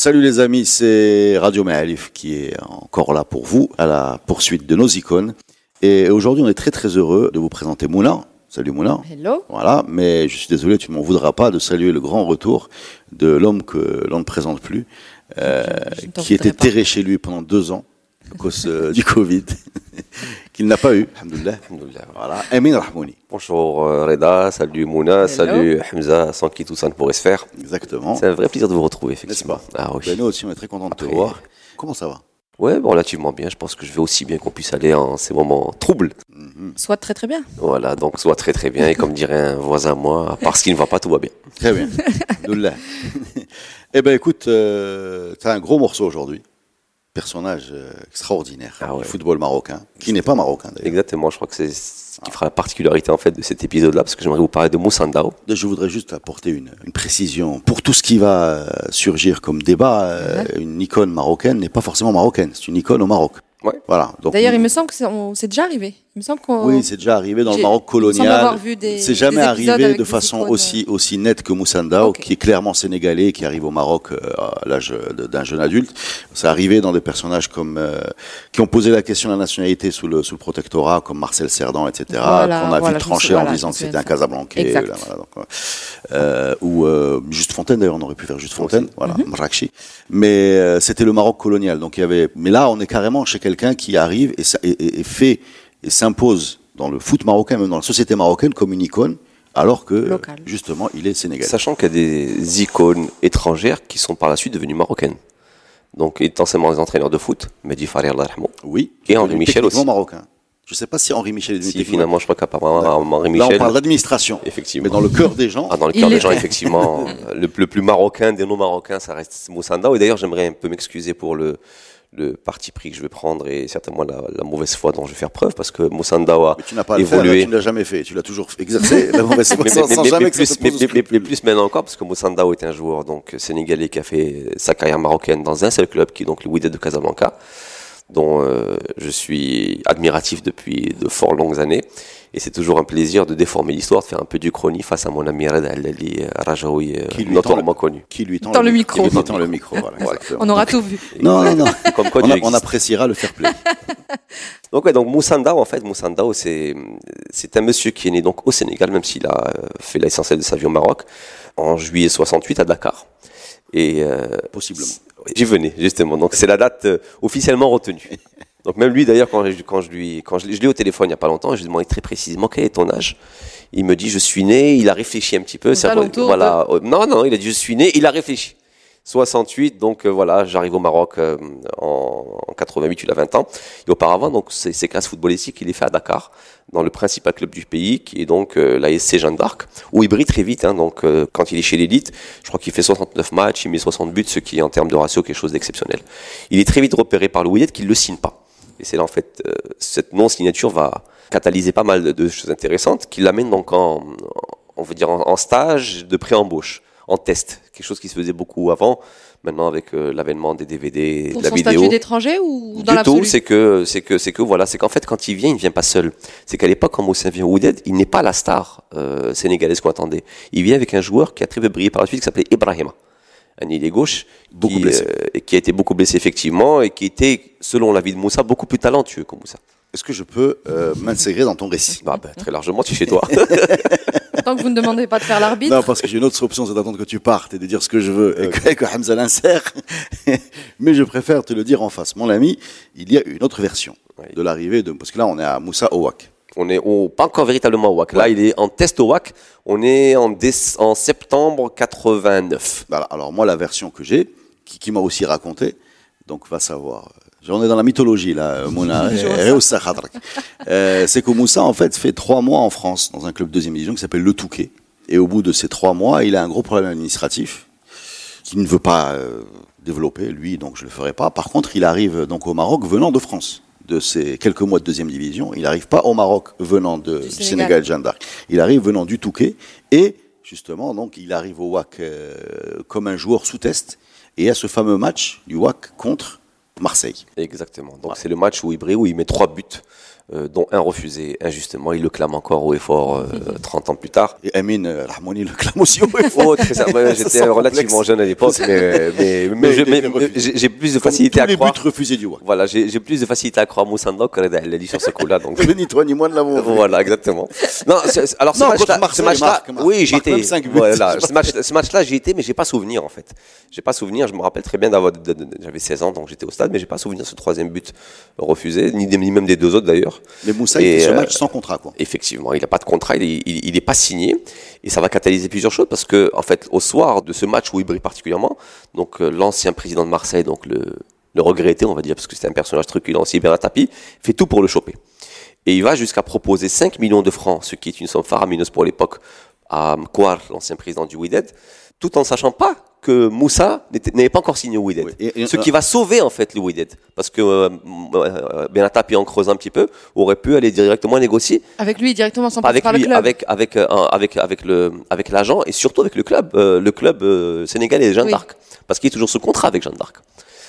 Salut les amis, c'est Radio Maalif qui est encore là pour vous à la poursuite de nos icônes. Et aujourd'hui, on est très très heureux de vous présenter Mouna. Salut Mouna. Hello. Voilà, mais je suis désolé, tu m'en voudras pas de saluer le grand retour de l'homme que l'on ne présente plus, euh, ne qui était terré chez lui pendant deux ans à cause euh, du Covid, qu'il n'a pas eu, alhamdoulilah. Voilà, Amin Rahmouni. Bonjour euh, Reda, salut Mouna, salut Hamza, sans qui tout ça ne pourrait se faire. Exactement. C'est un vrai plaisir de vous retrouver, N'est-ce effectivement. pas Ah oui. Ben, Nous aussi, on est très contents de te Après- voir. Comment ça va? Ouais, bon, relativement bien. Je pense que je vais aussi bien qu'on puisse aller en ces moments troubles. Soit très très bien. Voilà, donc soit très très bien. Et comme dirait un voisin à moi, à part ce qui ne va pas, tout va bien. Très bien. Alhamdoulilah. eh ben écoute, euh, tu as un gros morceau aujourd'hui. Personnage euh, extraordinaire Ah ouais. du football marocain, qui n'est pas marocain d'ailleurs. Exactement, je crois que c'est ce qui fera la particularité en fait de cet épisode-là, parce que j'aimerais vous parler de Moussandao. Je voudrais juste apporter une, une précision. Pour tout ce qui va euh, surgir comme débat, euh, une icône marocaine n'est pas forcément marocaine. C'est une icône au Maroc. Ouais. Voilà. Donc, D'ailleurs, il me semble que c'est déjà arrivé. Il me semble qu'on. Oui, c'est déjà arrivé dans le Maroc colonial. C'est jamais des arrivé de façon aussi aussi nette que Moussandao, qui est clairement sénégalais, qui arrive au Maroc euh, à l'âge d'un jeune adulte. C'est arrivé dans des personnages comme euh, qui ont posé la question de la nationalité sous le sous le protectorat, comme Marcel Cerdan, etc. Voilà, qu'on a voilà, vu trancher en disant que c'était un. Casablancais. Euh, ou euh, Juste Fontaine d'ailleurs, on aurait pu faire Juste Fontaine, voilà. Marrakchi. Mais euh, c'était le Maroc colonial, donc il y avait. Mais là, on est carrément chez quelqu'un qui arrive et, ça- et- et fait et s'impose dans le foot marocain, même dans la société marocaine, comme une icône, alors que Local. justement, il est sénégalais. Sachant qu'il y a des icônes étrangères qui sont par la suite devenues marocaines. Donc, étant seulement des entraîneurs de foot, Mehdi Farid. Oui. Et Henri Michel aussi. marocain. Je ne sais pas si Henri Michel est devenu Si finalement, je crois qu'apparemment, Henri Là, Michel. on parle d'administration. Effectivement. Mais dans le cœur des gens, Ah, dans le cœur des gens, effectivement, le, le plus marocain des non-marocains, ça reste Moussandao. Et d'ailleurs, j'aimerais un peu m'excuser pour le, le parti pris que je vais prendre et certainement la, la mauvaise foi dont je vais faire preuve, parce que Moussandao a mais tu n'as pas le faire, évolué. tu ne l'as jamais fait. Tu l'as toujours exercé. la mauvaise foi, mais, sans, mais- sans mais- jamais mais que ça plus, mais- plus maintenant encore, parce que Moussandao est un joueur donc sénégalais qui a fait sa carrière marocaine dans un seul club, qui est donc le Wydad de Casablanca, dont euh, je suis admiratif depuis de fort longues années. Et c'est toujours un plaisir de déformer l'histoire, de faire un peu du chrony face à mon ami Red Al-Ali Rajaoui, euh, Qui lui notoirement tend connu. Qui lui tend Dans le micro. Qui lui tend le micro. On aura tout vu. Non, non, non. Comme quoi on, appréciera le fair play. Donc ouais, donc Moussandao en fait, Moussandao c'est c'est un monsieur qui est né donc au Sénégal, même s'il a euh, fait l'essentiel de sa vie au Maroc, en juillet 68 à Dakar. Et euh, Possiblement. J'y venais justement. Donc c'est la date euh, officiellement retenue. Donc même lui d'ailleurs quand je, quand je lui quand je, l'ai- je l'ai au téléphone il y a pas longtemps, je lui ai demandé très précisément quel est ton âge. Il me dit je suis né. Il a réfléchi un petit peu. Alentours voilà. Euh, Non non, il a dit je suis né. Il a réfléchi. 68, donc euh, voilà, j'arrive au Maroc euh, en, en 88, il a 20 ans. Et auparavant, donc ces, ces classes footballistiques, il les fait à Dakar, dans le principal club du pays, qui est donc euh, l'ASC Jeanne d'Arc, où il brille très vite. Hein, donc euh, quand il est chez l'élite, je crois qu'il fait 69 matchs, il met 60 buts, ce qui est en termes de ratio quelque chose d'exceptionnel. Il est très vite repéré par Wydad qui ne le signe pas. Et c'est là en fait, euh, cette non-signature va catalyser pas mal de, de choses intéressantes, qui l'amène donc en, on veut dire en, en stage de pré-embauche, en test, quelque chose qui se faisait beaucoup avant. Maintenant, avec euh, l'avènement des DVD, Pour de la son vidéo, statut d'étranger ou dans du tout, l'absolu c'est que, c'est que, c'est que voilà, c'est qu'en fait, quand il vient, il ne vient pas seul. C'est qu'à l'époque, quand Moussa vient au Wydad, il n'est pas la star euh, sénégalaise qu'on attendait. Il vient avec un joueur qui a très peu brillé par la suite, qui s'appelait Ibrahima, un ailier gauche, Beaucoup qui, blessé. euh, qui a été beaucoup blessé effectivement, et qui était, selon l'avis de Moussa, beaucoup plus talentueux que Moussa. Est-ce que je peux euh, m'insérer dans ton récit? Bah, bah, très largement, tu es chez toi. Tant que vous ne demandez pas de faire l'arbitre. Non, parce que j'ai une autre option, c'est d'attendre que tu partes et de dire ce que je veux et que, que Hamza l'insère. Mais je préfère te le dire en face. Mon ami, il y a une autre version Oui. de l'arrivée de. Parce que là, on est à Moussa Owak. On est au, pas encore véritablement au WAC. Là, il est en test au WAC. On est en, déce- en septembre 89. Voilà. Alors, moi, la version que j'ai, qui, qui m'a aussi raconté, donc va savoir. On est dans la mythologie, là, Mouna. Reussa Khadrak. Euh, c'est que Moussa, en fait, fait trois mois en France, dans un club deuxième division qui s'appelle Le Touquet. Et au bout de ces trois mois, il a un gros problème administratif, qui ne veut pas euh, développer, lui, donc je le ferai pas. Par contre, il arrive donc au Maroc venant de France de ces quelques mois de deuxième division. Il n'arrive pas au Maroc venant de, du, Sénégal. Sénégal, Jeanne d'Arc. Il arrive venant du Touquet et justement, donc, il arrive au WAC euh, comme un joueur sous test et à ce fameux match du WAC contre Marseille. Exactement. Donc c'est le match où il brille, où il met trois buts, dont un refusé injustement. Il le clame encore haut et fort euh, 30 ans plus tard. Et Amin euh, Rahmouni le clame aussi haut et fort. Oh, J'étais relativement complexe. jeune à l'époque, mais, mais, j'ai plus de Comme facilité tous à les croire. buts refusés du WAC. Voilà, j'ai plus de facilité à croire Moussa Ndok que Reda Hallali sur ce coup-là. Donc Ni toi ni moi ne l'avons voilà, exactement. Non, c'est- alors ce Non, match-là, marque. oui, j'y Marque étais. même cinq buts. Voilà, ce match, ce match-là, j'y étais, mais j'ai pas souvenir en fait. J'ai pas souvenir. Je me rappelle très bien d'avoir, j'avais 16 ans, donc j'étais au stade, mais j'ai pas souvenir de ce troisième but refusé, ni, des- ni même des deux autres d'ailleurs. Mais Moussa, il fait ce euh, match sans contrat, quoi. Effectivement, il n'a pas de contrat, il est, il, il est pas signé, et ça va catalyser plusieurs choses parce que, en fait, au soir de ce match où il brille particulièrement, donc euh, l'ancien président de Marseille, donc le, le regretté, on va dire, parce que c'était un personnage truculent aussi, Bernard Tapie, fait tout pour le choper. Et il va jusqu'à proposer 5 millions de francs, ce qui est une somme faramineuse pour l'époque, à Mkwar, l'ancien président du Wydad, tout en sachant pas que Moussa n'était- n'avait pas encore signé au Wydad. Oui, ce qui va sauver en fait le Wydad. Parce que euh, euh, Bernard Tapie, en creusant un petit peu, aurait pu aller directement négocier Avec lui directement sans pas passer avec par le lui, club. avec avec euh, avec avec le avec l'agent et surtout avec le club, euh, le club euh, sénégalais Jeanne Oui. d'Arc, parce qu'il est toujours sous contrat avec Jeanne d'Arc.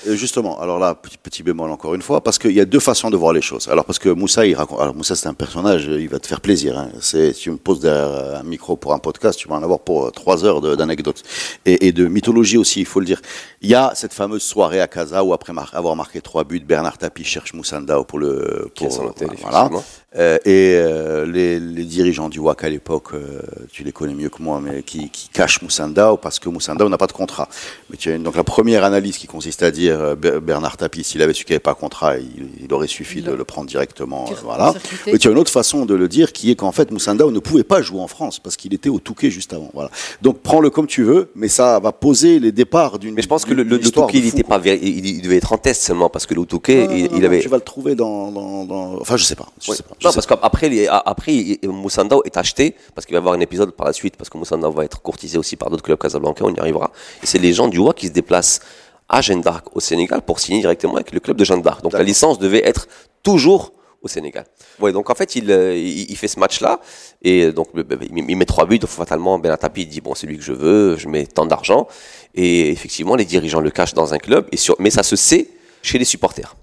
Euh, Justement, alors là, petit, petit bémol encore une fois, parce qu'il y a deux façons de voir les choses. Alors parce que Moussa, il raconte. Alors Moussa, c'est un personnage, euh, il va te faire plaisir. Hein. C'est, tu me poses derrière un micro pour un podcast, tu vas en avoir pour euh, trois heures d'anecdotes et, et de mythologie aussi, il faut le dire. Il y a cette fameuse soirée à Casa où après mar- avoir marqué trois buts, Bernard Tapie cherche Moussa Ndao pour le Qui pour hôtel, voilà. Euh, et euh, les, les dirigeants du WAC à l'époque, euh, tu les connais mieux que moi, mais qui, qui cachent Moussa Ndao parce que Moussa Ndao n'a pas de contrat. Mais tu as une- donc la première analyse qui consiste à dire euh, Ber- Bernard Tapie, s'il avait su qu'il n'y avait pas de contrat, il, il aurait suffi Il de le prendre directement. euh, voilà. Mais tu as une autre façon de le dire qui est qu'en fait Moussa Ndao ne pouvait pas jouer en France parce qu'il était au Touquet juste avant. Voilà. Donc prends-le comme tu veux, mais ça va poser les départs d'une. Mais je pense que le, le, le Touquet, il était pas il, il devait être en test seulement parce que le Touquet, Non, il, non, il non, avait. Tu vas le trouver dans, dans, dans- Enfin, je sais pas. Je Ouais. sais pas. Non, parce qu'après, après, il- Moussa Ndao est acheté parce qu'il va y avoir un épisode par la suite parce que Moussa Ndao va être courtisé aussi par d'autres clubs casablancais, on y arrivera. Et c'est les gens du WAC qui se déplacent à Jeanne d'Arc au Sénégal pour signer directement avec le club de Jeanne d'Arc. Donc la licence devait être toujours au Sénégal. Ouais, donc en fait, il, euh, il, il fait ce match-là et donc le- il il met trois buts. Donc fatalement, Ben Tapi dit bon, c'est lui que je veux, je mets tant d'argent. Et effectivement, les dirigeants le cachent dans un club. Et sur, mais ça se sait chez les supporters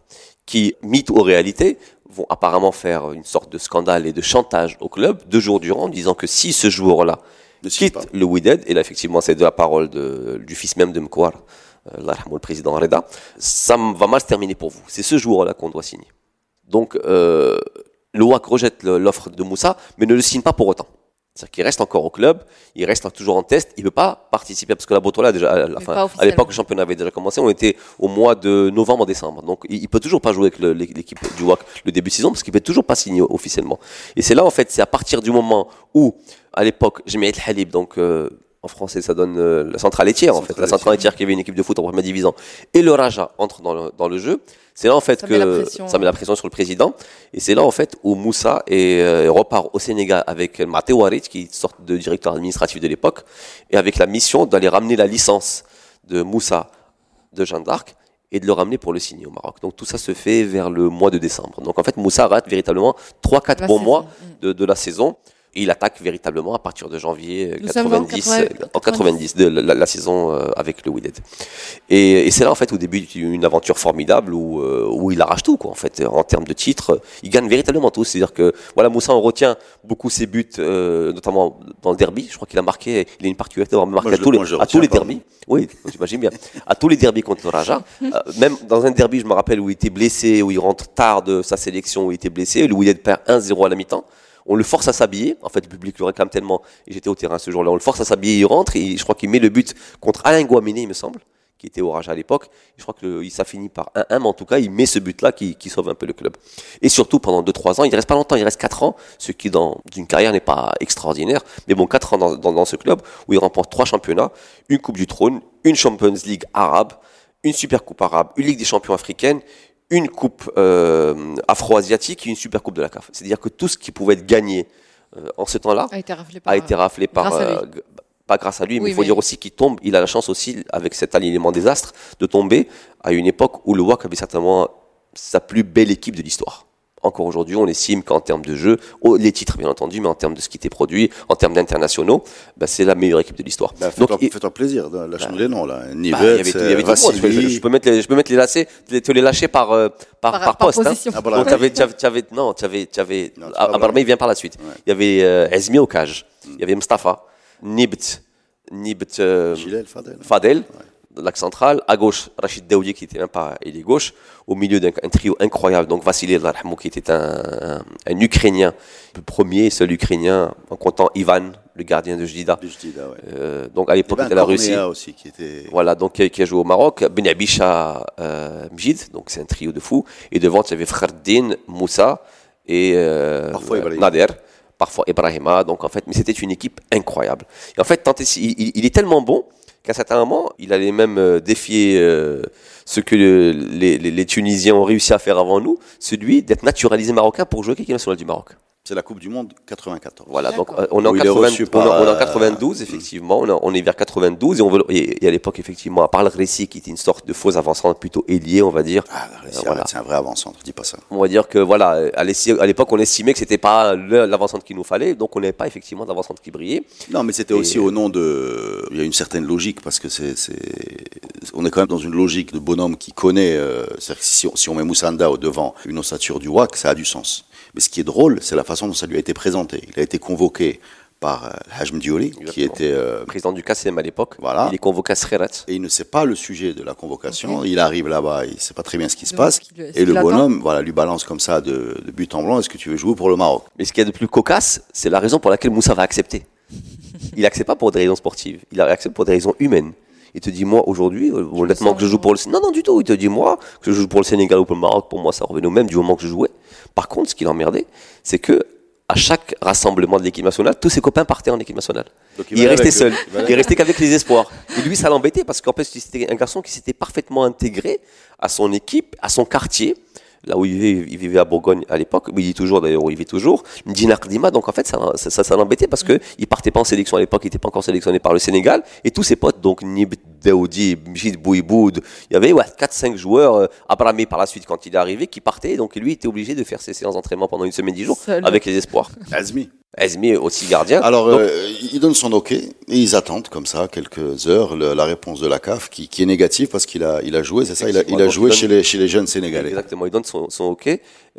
qui, mythe ou réalité, vont apparemment faire une sorte de scandale et de chantage au club deux jours durant, en disant que si ce joueur-là signe quitte pas. le Wydad, et là effectivement c'est de la parole de- du fils même de Mkwar, euh, le président Reda, ça va mal se terminer pour vous. C'est ce joueur-là qu'on doit signer. Donc euh, le WAC rejette l'offre de Moussa, mais ne le signe pas pour autant. C'est-à-dire qu'il reste encore au club, il reste toujours en test, il ne peut pas participer parce que la Botola déjà à, la fin, à l'époque le championnat avait déjà commencé, on était au mois de novembre-décembre, donc il, il peut toujours pas jouer avec l'équipe du WAC le début de saison parce qu'il peut toujours pas signer officiellement. Et c'est là en fait, c'est à partir du moment où à l'époque Jamiat Halib, donc euh, en français ça donne euh, la centrale laitière en fait, la centrale laitière qui avait une équipe de foot en première division, et le Raja entre dans le, dans le jeu. C'est là en fait Ça que met la pression. ça met la pression sur le président. Et c'est là en fait où Moussa est, euh, repart au Sénégal avec Matteo Harit, qui est une sorte de directeur administratif de l'époque, et avec la mission d'aller ramener la licence de Moussa de Jeanne d'Arc et de le ramener pour le signer au Maroc. Donc tout ça se fait vers le mois de décembre. Donc en fait Moussa rate véritablement 3-4 La bons saison. mois Mm. de, de la saison. Et il attaque véritablement à partir de janvier euh, Nous sommes en 90, 80, euh, en 90 de la, la saison euh, avec le Wydad. Et, et c'est là en fait où débute une aventure formidable où, euh, où il arrache tout quoi en fait en termes de titres. Il gagne véritablement tout. C'est-à-dire que voilà Moussa on retient beaucoup ses buts, euh, notamment dans le derby. Je crois qu'il a marqué, il a une particularité d'avoir marqué Moi, à tous les, à tous les derbys. Oui, j'imagine bien. À tous les derbys contre le Raja. Euh, même dans un derby, je me rappelle où il était blessé, où il rentre tard de sa sélection, où il était blessé. Le Wydad perd 1-0 à la mi-temps. On le force à s'habiller. En fait, le public le réclame tellement. Et j'étais au terrain ce jour-là. On le force à s'habiller. Il rentre et je crois qu'il met le but contre Alain Guamini, il me semble, qui était au Raja à l'époque. Je crois que ça finit par 1-1, mais en tout cas, il met ce but-là qui, sauve un peu le club. Et surtout, pendant 2-3 ans, il reste pas longtemps, il reste 4 ans, ce qui, dans une carrière, n'est pas extraordinaire. Mais bon, 4 ans dans ce club, où il remporte 3 championnats, une Coupe du Trône, une Champions League arabe, une Super Coupe arabe, une Ligue des champions africaine, une Coupe euh, afro-asiatique et une Super Coupe de la CAF. C'est-à-dire que tout ce qui pouvait être gagné euh, en ce temps-là A été raflé par. a été raflé par, grâce à euh, pas grâce à lui, mais il faut mais- dire aussi qu'il tombe, il a la chance aussi, avec cet alignement des astres, de tomber à une époque où le WAC avait certainement sa plus belle équipe de l'histoire. Encore aujourd'hui, on estime qu'en termes de jeu, oh, les titres bien entendu, mais en termes de ce qui était produit, en termes d'internationaux, bah, c'est la meilleure équipe de l'histoire. Bah, Fais-toi il- fais-toi plaisir, lâche-nous les noms là. bah, Nivette, il y avait il y avait tout le monde. Je peux, je- Vassili. je peux mettre les, je peux mettre les lacets, les- te les lâcher par, euh, par, Par- par, par poste. hein. position. Ah, voilà. Donc, t'avais, t'avais, t'avais- non, t'avais, t'avais, Abarmé, vrai. il vient par la suite. Ouais. Il y avait euh, Ezmi au cage. Il y avait Mustafa, Nibt, Nibt, euh, Fadel. Fadel, de l'axe central. À gauche, Rachid Daoudi, qui était même pas ailier gauche. Au milieu d'un un trio incroyable. Donc, Vassili Allah yarhamou, qui était un, un, un Ukrainien. Le premier, seul Ukrainien, en comptant Ivan, le gardien de Jdida. Là, ouais. Euh, donc, à l'époque, Il avait la Russie. Aussi qui était. Voilà, donc qui a, qui a joué au Maroc. Ben Abisha euh, Mjid, donc c'est un trio de fous. Et devant, il y avait Khardin, Moussa et euh, Parfois Ibrahim. Nader. Parfois Ibrahima. Donc en fait, mais c'était une équipe incroyable. Et en fait, et il, il- il est tellement bon qu'à un certain moment, il allait même euh, défier euh, ce que le- les, les- les Tunisiens ont réussi à faire avant nous, celui d'être naturalisé marocain pour jouer avec l'équipe nationale du Maroc. C'est la Coupe du Monde 94. Voilà, donc on est en, Où il est 80 reçu on est- par, on est en euh, 92, effectivement, on, est- on est vers 92, et, on veut, et, et à l'époque, effectivement, à part le récit qui était une sorte de faux avancement plutôt ailier, on va dire, Ah, Euh, voilà. arrête, c'est un vrai avant-centre, dis pas ça. on va dire que voilà, à l'époque, on estimait que c'était pas l'avancante qu'il nous fallait, donc on n'avait pas effectivement d'avancante qui brillait. Non, mais c'était aussi au nom de. Il y a une certaine logique parce que c'est, on est quand même dans une logique de bonhomme qui connaît. euh, c'est-à-dire que si on, si on met Moussanda au devant une ossature du WAC, ça a du sens. Mais ce qui est drôle, c'est la façon dont ça lui a été présenté. Il a été convoqué par euh, Hajm Dioli, qui était. euh, Président du KCM à l'époque, Voilà. il est convoqué à Sreret. et il ne sait pas le sujet de la convocation. Il arrive là-bas, il ne sait pas très bien ce qui se passe. Et le bonhomme, voilà, lui balance comme ça de, de but en blanc. Est-ce que tu veux jouer pour le Maroc? Mais ce qu'il y a de plus cocasse, c'est la raison pour laquelle Moussa va accepter. Il accepte pas pour des raisons sportives, il accepte pour des raisons humaines. Il te dit, moi, aujourd'hui, euh, honnêtement, que je joue pour le Non, non, du tout. Il te dit, moi, que je joue pour le Sénégal ou pour le Maroc, pour moi, ça revenait au même du moment que je jouais. Par contre, ce qui l'emmerdait, c'est que à chaque rassemblement de l'équipe nationale, tous ses copains partaient en équipe nationale. Donc, Il, est avec seul. Il est resté qu'avec les espoirs. Et lui, ça l'embêtait parce qu'en fait, c'était un garçon qui s'était parfaitement intégré à son équipe, à son quartier, là où il vivait, il vivait à Bourgogne à l'époque, où il vit toujours d'ailleurs, où il vit toujours, Ndina Kdima. Donc en fait, ça, ça, ça, ça l'embêtait parce que il partait pas en sélection à l'époque, il était pas encore sélectionné par le Sénégal. Et tous ses potes, donc Nib Daoudi, Mjid Bouiboud, il y avait ouais, 4-5 joueurs, euh, Abramé par la suite quand il est arrivé, qui partaient. Donc lui, était obligé de faire ses séances d'entraînement pendant une semaine, 10 jours, Seul. avec les espoirs. Azmi. Esmi aussi gardien. Alors, Donc, euh, il donne son OK et ils attendent comme ça quelques heures le- la réponse de la CAF qui, qui est négative parce qu'il a, il a joué, c'est ça, il a, il a Effectivement, joué chez les, chez les jeunes sénégalais. Exactement, ils donnent son, son OK.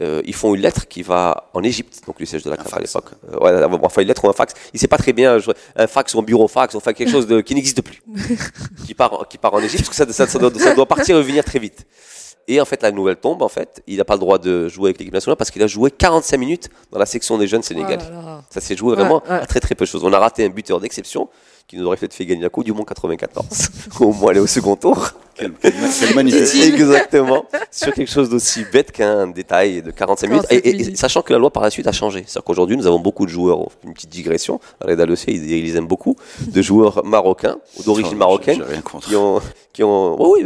Euh, ils font une lettre qui va en Égypte, donc le siège de la CAF à fax. l'époque. Euh, ouais, enfin une lettre ou un fax. Il sait pas très bien un fax ou un bureau fax, enfin quelque chose de, qui n'existe plus, qui part, qui part en Égypte, parce que ça, ça, ça doit, ça doit partir et revenir très vite. Et en fait, la nouvelle tombe. En fait, il n'a pas le droit de jouer avec l'équipe nationale parce qu'il a joué 45 minutes dans la section des jeunes sénégalais. Oh là là. Ça s'est joué vraiment Ouais, ouais. à très très peu de choses. On a raté un buteur d'exception qui nous aurait peut-être fait gagner la Coupe du Monde 94. au moins aller au second tour. Quel, magnifique. Exactement. Sur quelque chose d'aussi bête qu'un détail de 45 minutes. 45 Et, et- et minutes. sachant que la loi par la suite a changé. C'est-à-dire qu'aujourd'hui, nous avons beaucoup de joueurs, une petite digression, Reda le sait, ils, ils les aiment beaucoup, de joueurs marocains, ou d'origine marocaine, qui ont, qui ont, oui,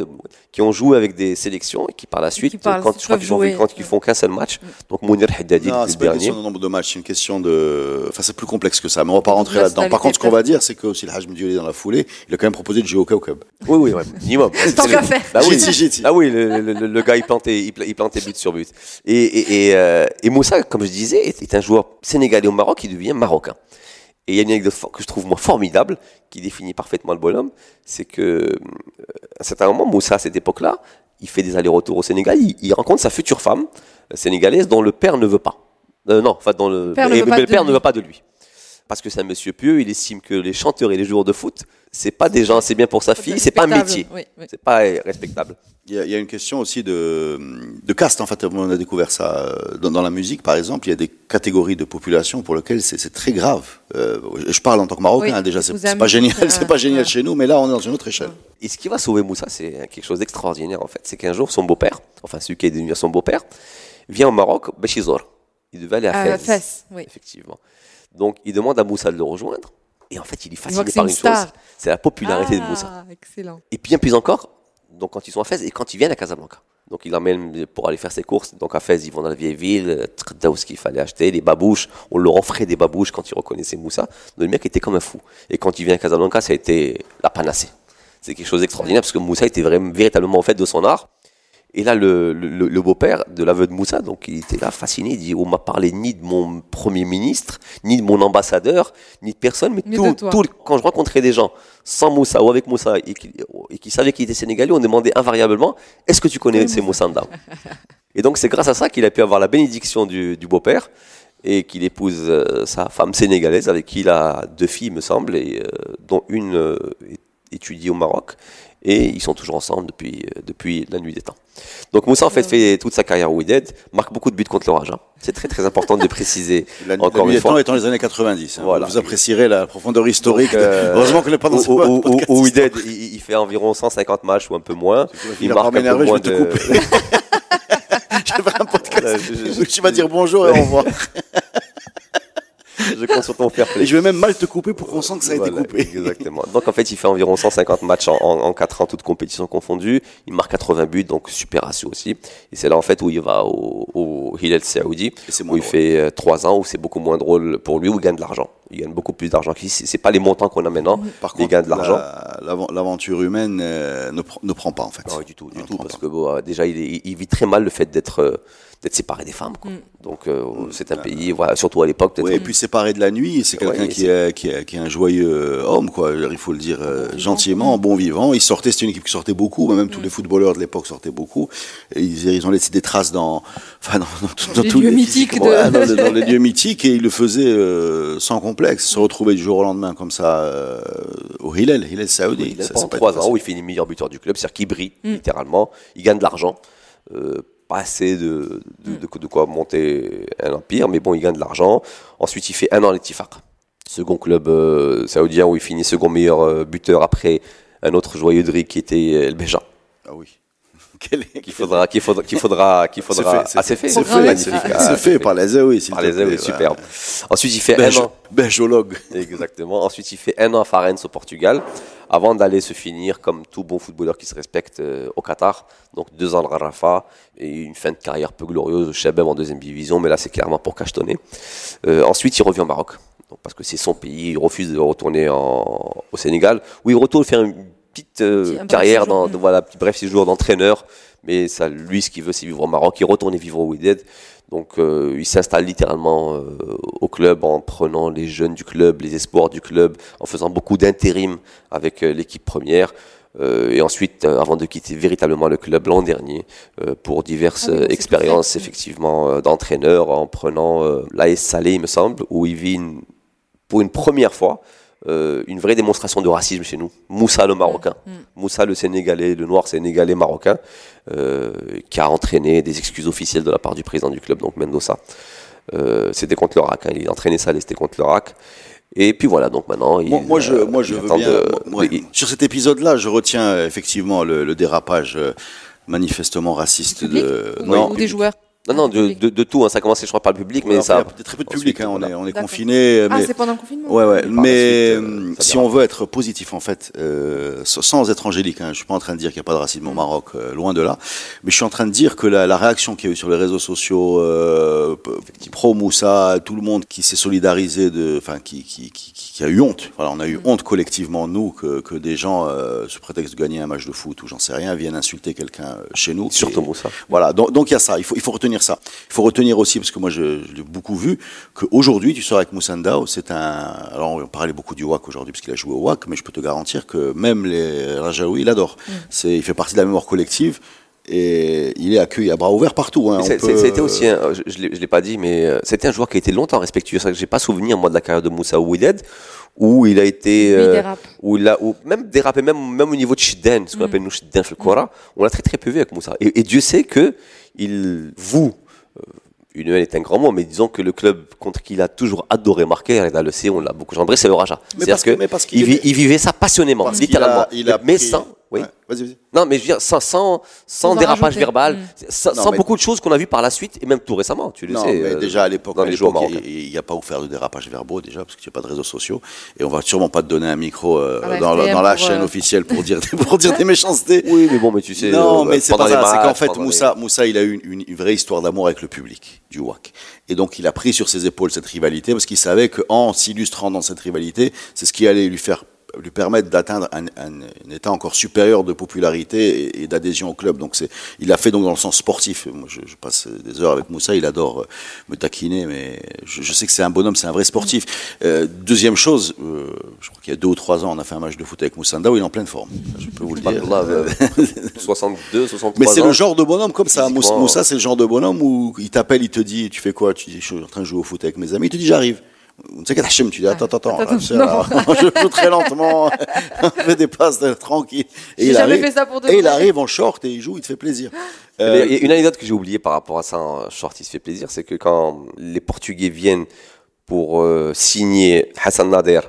qui ont joué avec des sélections et qui par la suite, quand, je crois qu'ils ont quand ils font qu'un seul match, donc Mounir Haddadi, Non, c'est pas une dernier. question de nombre de matchs, c'est une question de. Enfin, c'est plus complexe que ça, mais on va pas rentrer là-dedans. Par contre, ce qu'on va dire, c'est que aussi le Hajm Diolé dans la foulée, il a quand même proposé de jouer au Kaukab. Oui, oui, ouais, minimum. Tant qu'à faire. Bah oui, J'ai dit, j'ai dit. Ah oui, le, le- le- le gars il plantait, il, pla- il plantait but sur but. Et, et, et, euh, et Moussa, comme je disais, est, est un joueur sénégalais au Maroc qui devient marocain. Et il y a une anecdote que je trouve moi formidable, qui définit parfaitement le bonhomme, c'est que euh, un certain moment, Moussa à cette époque-là, il fait des allers-retours au Sénégal, il, il rencontre sa future femme euh, sénégalaise dont le père ne veut pas. Euh, non, enfin dont le, père le ne veut pas de lui. Parce que c'est un monsieur pieux, il estime que les chanteurs et les joueurs de foot, c'est pas des gens assez bien pour sa fille, c'est pas un Respectable. métier. Oui, oui. C'est pas euh, respectable. Il y, a, il y a une question aussi de, de caste, en fait. On a découvert ça euh, dans, dans la musique, par exemple. Il y a des catégories de population pour lesquelles c'est c'est très grave. Euh, je parle en tant que Marocain, Oui, hein, déjà, c'est c'est pas génial, euh, c'est pas génial chez nous, mais là, on est dans une autre échelle. Et ce qui va sauver Moussa, c'est quelque chose d'extraordinaire en fait. C'est qu'un jour, son beau-père, enfin celui qui est devenu son beau-père, vient au Maroc, Béchizor. Il devait aller à À Fès. Fès, oui. Effectivement. Donc il demande à Moussa de le rejoindre. Et en fait, il est fasciné par une chose, c'est la popularité de Moussa. Ah, excellent. Et bien plus encore, donc quand ils sont à Fès et quand ils viennent à Casablanca. Donc il l'emmène pour aller faire ses courses. Donc à Fès, ils vont dans la vieille ville, Tkhda, ce qu'il fallait acheter, les babouches. On leur offrait des babouches quand ils reconnaissaient Moussa. Donc le mec était comme un fou. Et quand il vient à Casablanca, ça a été la panacée. C'est quelque chose d'extraordinaire parce que Moussa était vraiment, véritablement au fait de son art. Et là, le, le, le beau-père de l'aveu de Moussa, donc il était là fasciné. Il dit On m'a parlé ni de mon premier ministre, ni de mon ambassadeur, ni de personne, mais tout, quand je rencontrais des gens sans Moussa ou avec Moussa et qui, et qui savaient qu'il était sénégalais, on demandait invariablement Est-ce que tu connais ces Moussa Ndao? Et donc, c'est grâce à ça qu'il a pu avoir la bénédiction du, du beau-père et qu'il épouse euh, sa femme sénégalaise avec qui il a deux filles, me semble, et, euh, dont une euh, étudie au Maroc. Et ils sont toujours ensemble depuis, euh, depuis la nuit des temps. Donc Moussa, en fait, fait toute sa carrière au Wydad, marque beaucoup de buts contre l'orage. hein. C'est très très important de le préciser La, encore la nuit une des temps fois. étant les années 90. hein. Voilà. Vous apprécierez la profondeur historique. Donc, euh, Heureusement qu'on n'est pas dans ce au, Wydad, il, il fait environ 150 matchs ou un peu moins. Il marque un peu m'énerver, je moins vais te couper. Je vais faire un podcast. Voilà, je- je- où tu vas dire bonjour et au revoir. Je compte sur ton fair play. Et je vais même mal te couper pour qu'on sente que ça a été coupé. Exactement. Donc en fait, il fait environ 150 matchs en, en, en 4 ans, toutes compétitions confondues. Il marque 80 buts, donc super ratio aussi. Et c'est là en fait où il va au, au Hilal Saoudi, où il fait 3 ans, où c'est beaucoup moins drôle pour lui, où il gagne de l'argent. Il gagne beaucoup plus d'argent qu'ici. C'est pas les montants qu'on a maintenant, Par mais il contre, gagne de l'argent. la- l'aventure humaine euh, ne, pr- ne prend pas en fait. Non, du tout, du tout, parce pas. que bon, euh, déjà il, vit très mal le fait d'être euh, d'être séparé des femmes. quoi. Donc euh, c'est un pays, voilà, surtout à l'époque peut-être. Oui, et puis séparé de la nuit, c'est quelqu'un Ouais, qui, est, qui, est, qui est un joyeux homme, quoi. Il faut le dire euh, gentiment, bon vivant. Il sortait, c'était une équipe qui sortait beaucoup, même tous les footballeurs de l'époque sortaient beaucoup. Et ils, ils ont laissé des traces dans, enfin, dans, dans, tout- dans Les tous lieux mythiques de- Ouais, dans, les- dans les lieux mythiques, et il le faisait euh, sans complexe. Se retrouver du jour au lendemain comme ça euh, au Hillel, Hillel Saoudi. Il a ça, pendant c'est pas trois ans où il finit meilleur buteur du club, c'est-à-dire qu'il brille littéralement, il gagne de l'argent, euh, pas assez de, de, de- de quoi monter un empire, mais bon, il gagne de l'argent. Ensuite, il fait un an à l'Etifaq, second club euh, saoudien où il finit second meilleur euh, buteur après un autre joyeux de riz qui était El Beja. Ah oui. Quel est- Qu'il faudra, qu'il faudra, qu'il faudra, qu'il C'est faudra. fait, ah, c'est fait, C'est fait, magnifique. fait, Ah, c'est fait par les oui, s'il Par les plaît, oui, ouais. superbe. Ensuite, il fait un an. Belgeologue. Exactement. Ensuite, il fait un an à Farennes au Portugal, avant d'aller se finir comme tout bon footballeur qui se respecte euh, au Qatar. Donc deux ans de Rafa et une fin de carrière peu glorieuse au Chabeb en deuxième division, mais là c'est clairement pour cachetonner. Euh, ensuite, il revient au Maroc, donc, parce que c'est son pays. Il refuse de retourner en- au Sénégal, où il retourne faire une petite euh, carrière dans de- voilà petit bref séjour d'entraîneur. Mais ça, lui, ce qu'il veut, c'est vivre au Maroc. Il retourne vivre au Wydad. Donc, euh, il s'installe littéralement euh, au club en prenant les jeunes du club, les espoirs du club, en faisant beaucoup d'intérim avec l'équipe première. Euh, et ensuite, euh, avant de quitter véritablement le club l'an dernier, euh, pour diverses Ah oui, expériences effectivement d'entraîneur, en prenant l'AS Salé, il me semble, où il vit une- pour une première fois euh, une vraie démonstration de racisme chez nous. Moussa le Marocain, Moussa le Sénégalais, le noir sénégalais marocain, euh, qui a entraîné des excuses officielles de la part du président du club, donc Mendoza. Euh, c'était contre le RAC, hein, il entraînait ça, c'était contre le RAC. Et puis voilà, donc maintenant, il, Moi, moi, je, euh, moi, je veux attend bien. de- moi, il- sur cet épisode-là, je retiens euh, effectivement le, le dérapage euh, manifestement raciste de. ou, non, ou des joueurs Non, non, de, Public. de, de tout, hein, ça a commencé, je crois, par le public, mais Alors, ça. il y a très peu de ensuite, public, hein, on voilà. est, on est confiné. Ah, mais- c'est pendant le confinement Ouais, ouais. Mais suite, euh, euh, si on veut être positif, en fait, euh, sans- être angélique, hein, je suis pas en train de dire qu'il n'y a pas de racisme au Maroc, euh, loin de là, mais je suis en train de dire que la, la réaction qu'il y a eu sur les réseaux sociaux, euh, pro Moussa, tout le monde qui s'est solidarisé, de, enfin, qui, qui, qui, qui a eu honte. Voilà, on a eu honte collectivement nous que, que des gens, euh, sous prétexte de gagner un match de foot ou j'en sais rien, viennent insulter quelqu'un chez nous. Surtout Et- Moussa. voilà, donc donc il y a ça, il faut, il faut retenir ça. Il faut retenir aussi, parce que moi je, je l'ai beaucoup vu, qu'aujourd'hui tu sors avec Moussandao, c'est un... Alors on parlait beaucoup du WAC aujourd'hui, parce qu'il a joué au WAC, mais je peux te garantir que même les Rajaoui, il adore. C'est, il fait partie de la mémoire collective, et il est accueilli à bras ouverts partout. Hein. Peut- C'était aussi, un- je, je l'ai- je l'ai pas dit, mais euh, c'était un joueur qui a été longtemps respectueux. C'est vrai que j'ai pas souvenir moi de la carrière de Moussa Ouided où il a été, Oui, il euh, dérape. où il a, où même dérapé même même au niveau de Shidden, ce qu'on appelle nous Shidden fil Kora, on l'a très très peu vu avec Moussa. Et, et Dieu sait que il vous euh, une haine est un grand mot, mais disons que le club contre qui il a toujours adoré marquer, Reda le sait, on l'a beaucoup chambré, c'est le Raja. Mais C'est-à-dire qu'il il, il vivait ça passionnément, Parce littéralement. a- il a mais pris- sans, Oui. Ouais, Vas-y, vas-y. Non, mais je veux dire, sans, dérapage rajouter. verbal, Mm. sans, Non, sans mais- beaucoup de choses qu'on a vues par la suite, et même tout récemment, tu le Non, sais. mais euh, déjà à l'époque, il n'y a pas où faire de dérapage verbaux déjà parce que tu n'as pas de réseaux sociaux et on va sûrement pas te donner un micro euh, À la dans, la- dans chaîne euh, officielle pour dire pour dire des méchancetés. Oui, mais bon, mais tu sais. non, euh, mais c'est pas ça. C'est qu'en fait, les- Moussa, Moussa, il a eu une, une vraie histoire d'amour avec le public du WAC. Et donc, il a pris sur ses épaules cette rivalité parce qu'il savait qu'en s'illustrant dans cette rivalité, c'est ce qui allait lui faire lui permettre d'atteindre un, un- un état encore supérieur de popularité et, et d'adhésion au club. Donc c'est, il l'a fait donc dans le sens sportif. Moi, je, je passe des heures avec Moussa, il adore euh, me taquiner, mais je, je sais que c'est un bonhomme, c'est un vrai sportif. Euh, deuxième chose, euh, je crois qu'il y a deux ou trois ans, on a fait un match de foot avec Moussa Ndao, il est en pleine forme. Je peux vous le dire. Là, euh, 62, 63 Mais c'est le genre de bonhomme comme ça. Moussa, c'est le genre de bonhomme où il t'appelle, il te dit, tu fais quoi? Tu dis, je suis en train de jouer au foot avec mes amis. Il te dit, j'arrive. Tu sais qu'Hachem, tu dis, attends, attends, attends, je joue très lentement, on fait des passes tranquilles. Et J'ai il jamais arrive, fait ça pour et il arrive en short et il joue, il te fait plaisir. Il y Euh, une anecdote que j'ai oubliée par rapport à ça, en short, il se fait plaisir, c'est que quand les Portugais viennent pour euh, signer Hassan Nader,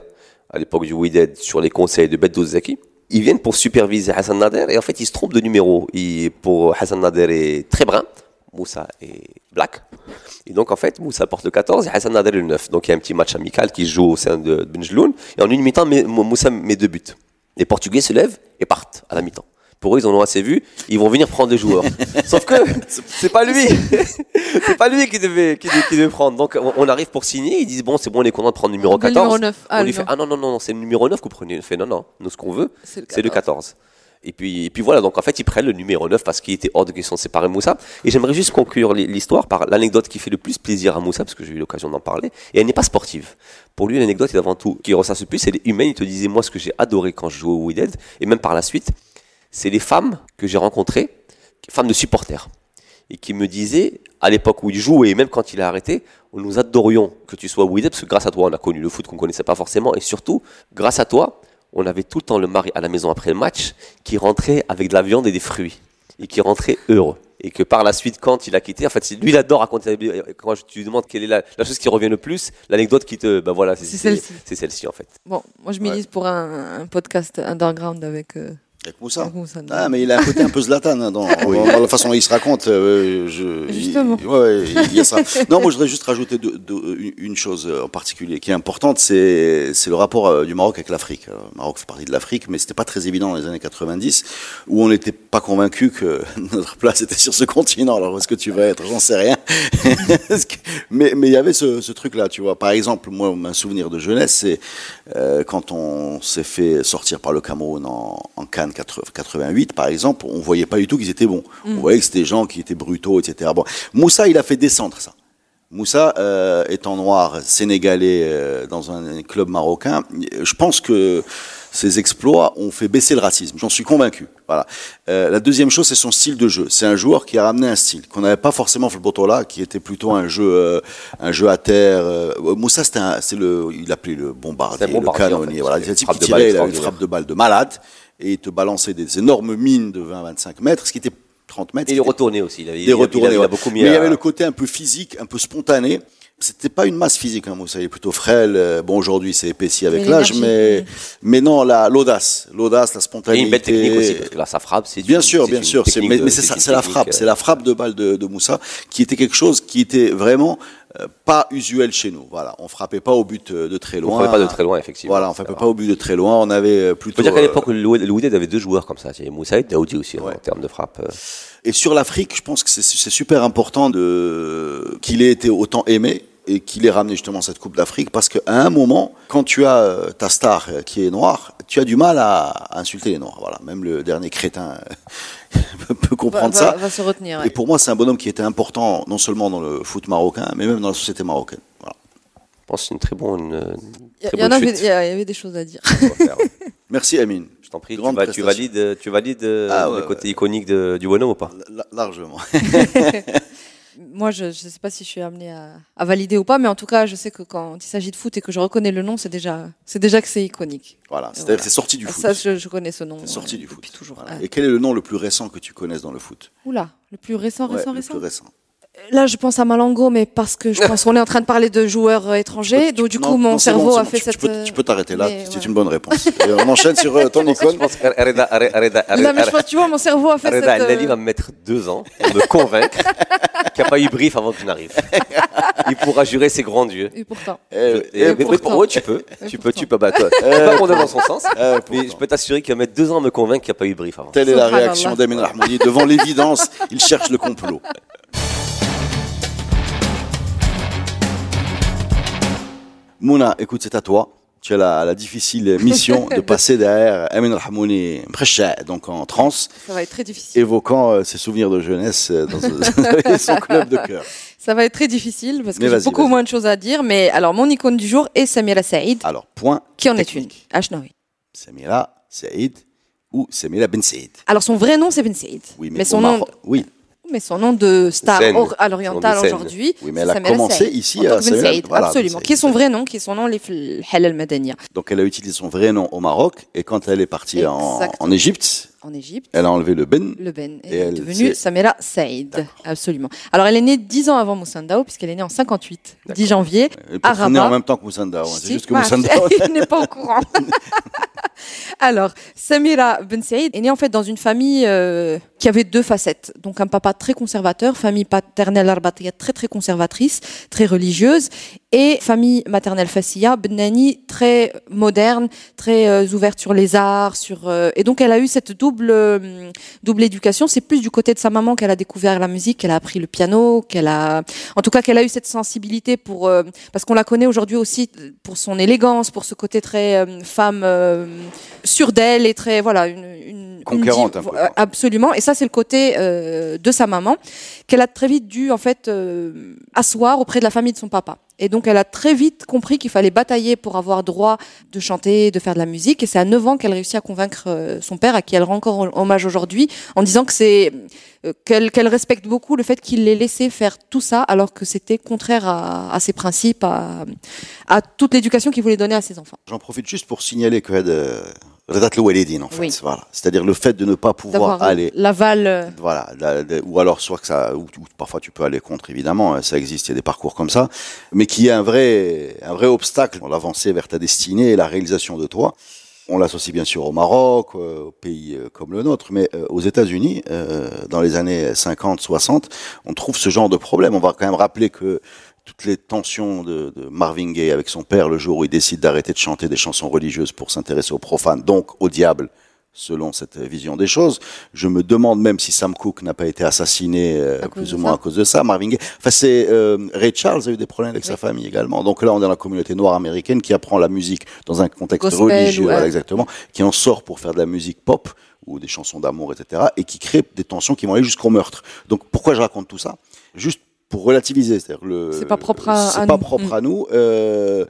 à l'époque du Wydad, sur les conseils de Beddou Zaki, ils viennent pour superviser Hassan Nader et en fait ils se trompent de numéro. Et pour Hassan Nader est très brun, Moussa est black. Et donc en fait Moussa porte le 14 et Hassan Nader le 9. Donc il y a un petit match amical qui se joue au sein de Benjloun et en une mi-temps mais- Moussa met deux buts. Les Portugais se lèvent et partent à la mi-temps. Pour eux, ils en ont assez vu, ils vont venir prendre des joueurs. Sauf que c'est pas lui, c'est pas lui qui devait, qui, devait- qui devait prendre. Donc on, arrive pour signer, ils disent bon c'est bon, on est content de prendre le numéro Le 14. numéro 9. Ah, on le lui fait numéro- ah non non non, non, c'est le numéro 9 que vous prenez. Il fait non non, nous ce qu'on veut C'est le c'est le 14. Et puis, et puis voilà, donc en fait, ils prennent le numéro 9 parce qu'il était hors de question de séparer Moussa. Et j'aimerais juste conclure l'hi- l'histoire par l'anecdote qui fait le plus plaisir à Moussa, parce que j'ai eu l'occasion d'en parler. Et elle n'est pas sportive. Pour lui, l'anecdote est avant tout, qui ressasse le plus, elle est humaine. Il te disait, moi, ce que j'ai adoré quand je jouais au Wydad, et même par la suite, c'est les femmes que j'ai rencontrées, femmes de supporters. Et qui me disaient, à l'époque où il jouait, et même quand il a arrêté, nous adorions que tu sois au Wydad, parce que grâce à toi, on a connu le foot qu'on connaissait pas forcément, et surtout, grâce à toi, on avait tout le temps le mari à la maison après le match qui rentrait avec de la viande et des fruits et qui rentrait heureux. Et que par la suite, quand il a quitté, en fait, lui, il adore raconter. Quand tu lui demandes quelle est la, la chose qui revient le plus, l'anecdote qui te. Ben voilà, C'est celle-ci. C'est celle-ci, en fait. Bon, moi je milise pour un, un podcast underground avec. euh, avec Moussa. avec Moussa. Ah, mais il a un côté un peu Zlatan hein, dans, dans- dans la façon dont il se raconte. euh, je, Justement. Il, ouais, ouais, il y a ça. Non, moi, je voudrais juste rajouter une- chose en particulier qui est importante, c'est c'est le rapport euh, du Maroc avec l'Afrique. Euh, Le Maroc fait partie de l'Afrique, mais c'était pas très évident dans les années 90, où on n'était pas convaincu que notre place était sur ce continent. Alors, où est-ce que tu vas être J'en sais rien. Mais mais il y avait ce, ce truc-là, tu vois. Par exemple, moi, un souvenir de jeunesse, c'est euh, quand on s'est fait sortir par le Cameroun en, en Cannes 80 88, par exemple, on voyait pas du tout qu'ils étaient bons. On voyait que c'était des gens qui étaient brutaux, etc. Bon, Moussa, il a fait descendre ça. Moussa, euh, étant noir, sénégalais, euh, dans un, club marocain, je pense que ses exploits ont fait baisser le racisme. J'en suis convaincu. Voilà. Euh, la deuxième chose, c'est son style de jeu. C'est un joueur qui a ramené un style qu'on n'avait pas forcément fait le Botola, qui était plutôt un jeu, euh, un jeu à terre. Euh, Moussa, c'était c'est le, il appelait le bombardier, le en canonnier. fait. Voilà, de balle tirait, il avait une frappe de balle de malade et il te balançait des énormes mines de 20-25 mètres, ce qui était 30 mètres. Et il retourné aussi. Il avait, des il retournés, il a ouais. beaucoup mis Mais il y avait le côté un peu physique, un peu spontané. C'était pas une masse physique, hein, Moussa, il est plutôt frêle. Euh, Bon, aujourd'hui, c'est épaissi avec l'âge, mais, mais non, la- l'audace, l'audace, la Et spontanéité. une belle technique aussi, parce que là, sa frappe, c'est Bien sûr, bien sûr. Mais, mais c'est ça, la frappe, euh, c'est la frappe de balle de, de Moussa, qui était quelque chose qui était vraiment pas usuel chez nous. Voilà, on frappait pas au but euh, de très On loin. ne pas de très loin, effectivement. Voilà, on C'est frappait pas au but de très loin. On avait euh, plutôt. faut dire qu'à euh, l'époque, Wydad avait deux joueurs comme ça. Il y avait Moussa et Daoudi aussi, Ouais. en termes de frappe. euh. Et sur l'Afrique, je pense que c'est c'est super important de qu'il ait été autant aimé et qu'il ait ramené justement cette Coupe d'Afrique parce qu'à un moment, quand tu as euh, ta star euh, qui est noire, tu as du mal à, à insulter les noirs. Voilà, même le dernier crétin euh, peut- comprendre va- ça. va se retenir. Et pour moi, c'est un bonhomme qui était important non seulement dans le foot marocain, mais même dans la société marocaine. Voilà. Je pense que c'est une très bonne. Il y, y y y avait des choses à dire. Merci Amine. Je t'en prie, tu, vas- tu valides, tu valides Ah ouais, le côté iconique de- du bonhomme ou pas? La- largement. Moi, je ne sais pas si je suis amenée à, à valider ou pas, mais en tout cas, je sais que quand il s'agit de foot et que je reconnais le nom, c'est déjà, c'est déjà que c'est iconique. Voilà, c'est-à-dire Voilà. que c'est sorti du foot. Ça, je, je connais ce nom. C'est sorti euh, du foot. toujours. Voilà. Et quel est le nom le plus récent que tu connaisses dans le foot? Oula, le plus récent, Ouais, récent, le récent? plus récent. Là, je pense à Malango, mais parce que je pense qu'on est en train de parler de joueurs euh, étrangers. Donc, du Non, coup, mon non, cerveau bon, a bon, fait tu, cette. tu peux, euh, tu peux t'arrêter là, mais c'est une bonne réponse. Et on enchaîne sur euh, ton icône. Je pense pense, tu vois, mon cerveau a fait cette. Euh, va me mettre deux ans pour me convaincre qu'il n'y a pas eu brief avant que je n'arrive. Il pourra jurer ses grands dieux. Et pourtant. Euh, Et- pourtant. tu peux, Et tu peux, tu peux. Bah, toi, pas condamner dans son sens, Euh, mais je peux t'assurer qu'il va mettre deux ans à me convaincre qu'il n'y a pas eu brief avant. Telle est la réaction d'Amin Rahmoudi. Devant l'évidence, il cherche le complot. Mouna, écoute, c'est à toi. Tu as la, la difficile mission de passer derrière Amin Rahmouni Mkhasha, donc en transe, Ça va être très difficile. évoquant euh, ses souvenirs de jeunesse euh, dans ce- son club de cœur. Ça va être très difficile parce que j'ai beaucoup moins de choses à dire. Mais alors, mon icône du jour est Samira Saïd, Alors, point. qui en est une. Ashnawi. Samira Saïd ou Samira Ben Saïd. Alors, son vrai nom, c'est Ben Saïd. Oui, mais, son nom, Oui, mais son nom de star or- à l'oriental aujourd'hui, Oui, mais elle a commencé ici à Samira- Saïd, voilà, absolument. Qui est son vrai nom, qui est son nom, les Halal Madania, donc elle a utilisé son vrai nom au Maroc et quand elle est partie en, Égypte, en Égypte. elle a enlevé le Ben. Le Ben Et est elle, devenue Samira Saïd. Absolument. Alors, elle est née dix ans avant Moussandao, puisqu'elle est née en 58, 10 janvier, Elle à peut née en même temps que Moussanda. hein. C'est juste que bah, Moussanda. il n'est pas au courant. Alors, Samira Ben Saïd est née en fait dans une famille euh, qui avait deux facettes. Donc un papa très conservateur, famille paternelle arbatia très très conservatrice, très religieuse, et famille maternelle Fassia Benani très moderne, très euh, ouverte sur les arts, sur euh, et donc elle a eu cette double euh, double éducation. C'est plus du côté de sa maman qu'elle a découvert la musique, qu'elle a appris le piano, qu'elle a en tout cas qu'elle a eu cette sensibilité pour euh, parce qu'on la connaît aujourd'hui aussi pour son élégance, pour ce côté très femme sûre d'elle et très voilà une, une une Conquérante div- un peu, quoi. absolument. Et ça c'est le côté euh, de sa maman qu'elle a très vite dû en fait euh, asseoir auprès de la famille de son papa. Et donc elle a très vite compris qu'il fallait batailler pour avoir droit de chanter, de faire de la musique. Et c'est à 9 ans qu'elle réussit à convaincre euh, son père, à qui elle rend encore hommage aujourd'hui, en disant que c'est euh, qu'elle respecte beaucoup le fait qu'il l'ait laissé faire tout ça alors que c'était contraire à, ses principes, à, à toute l'éducation qu'il voulait donner à ses enfants. J'en profite juste pour signaler que euh, en fait. Oui. Voilà. C'est-à-dire le fait de ne pas pouvoir aller. l'aval. euh, Voilà, la- la- ou alors soit que ça, ou, ou parfois tu peux aller contre évidemment, hein, ça existe, il y a des parcours comme ça, mais qui est un vrai, un vrai obstacle dans l'avancée vers ta destinée et la réalisation de toi. On l'associe bien sûr au Maroc, euh, aux pays euh, comme le nôtre, mais euh, aux États-Unis, dans les années 50, 60, on trouve ce genre de problème. On va quand même rappeler que toutes les tensions de, de Marvin Gaye avec son père le jour où il décide d'arrêter de chanter des chansons religieuses pour s'intéresser aux profanes, donc au diable, selon cette vision des choses. Je me demande même si Sam Cooke n'a pas été assassiné euh, plus ou moins ça. à cause de ça. Marvin Gaye. Enfin, c'est euh, Ray Charles a eu des problèmes avec sa famille également. Donc là, on est dans la communauté noire américaine qui apprend la musique dans un contexte Gospel, religieux, ouais. exactement, qui en sort pour faire de la musique pop ou des chansons d'amour, etc., et qui crée des tensions qui vont aller jusqu'au meurtre. Donc pourquoi je raconte tout ça? Juste pour relativiser, c'est-à-dire le. C'est pas propre à- c'est à pas nous. propre Mm. à nous. Euh,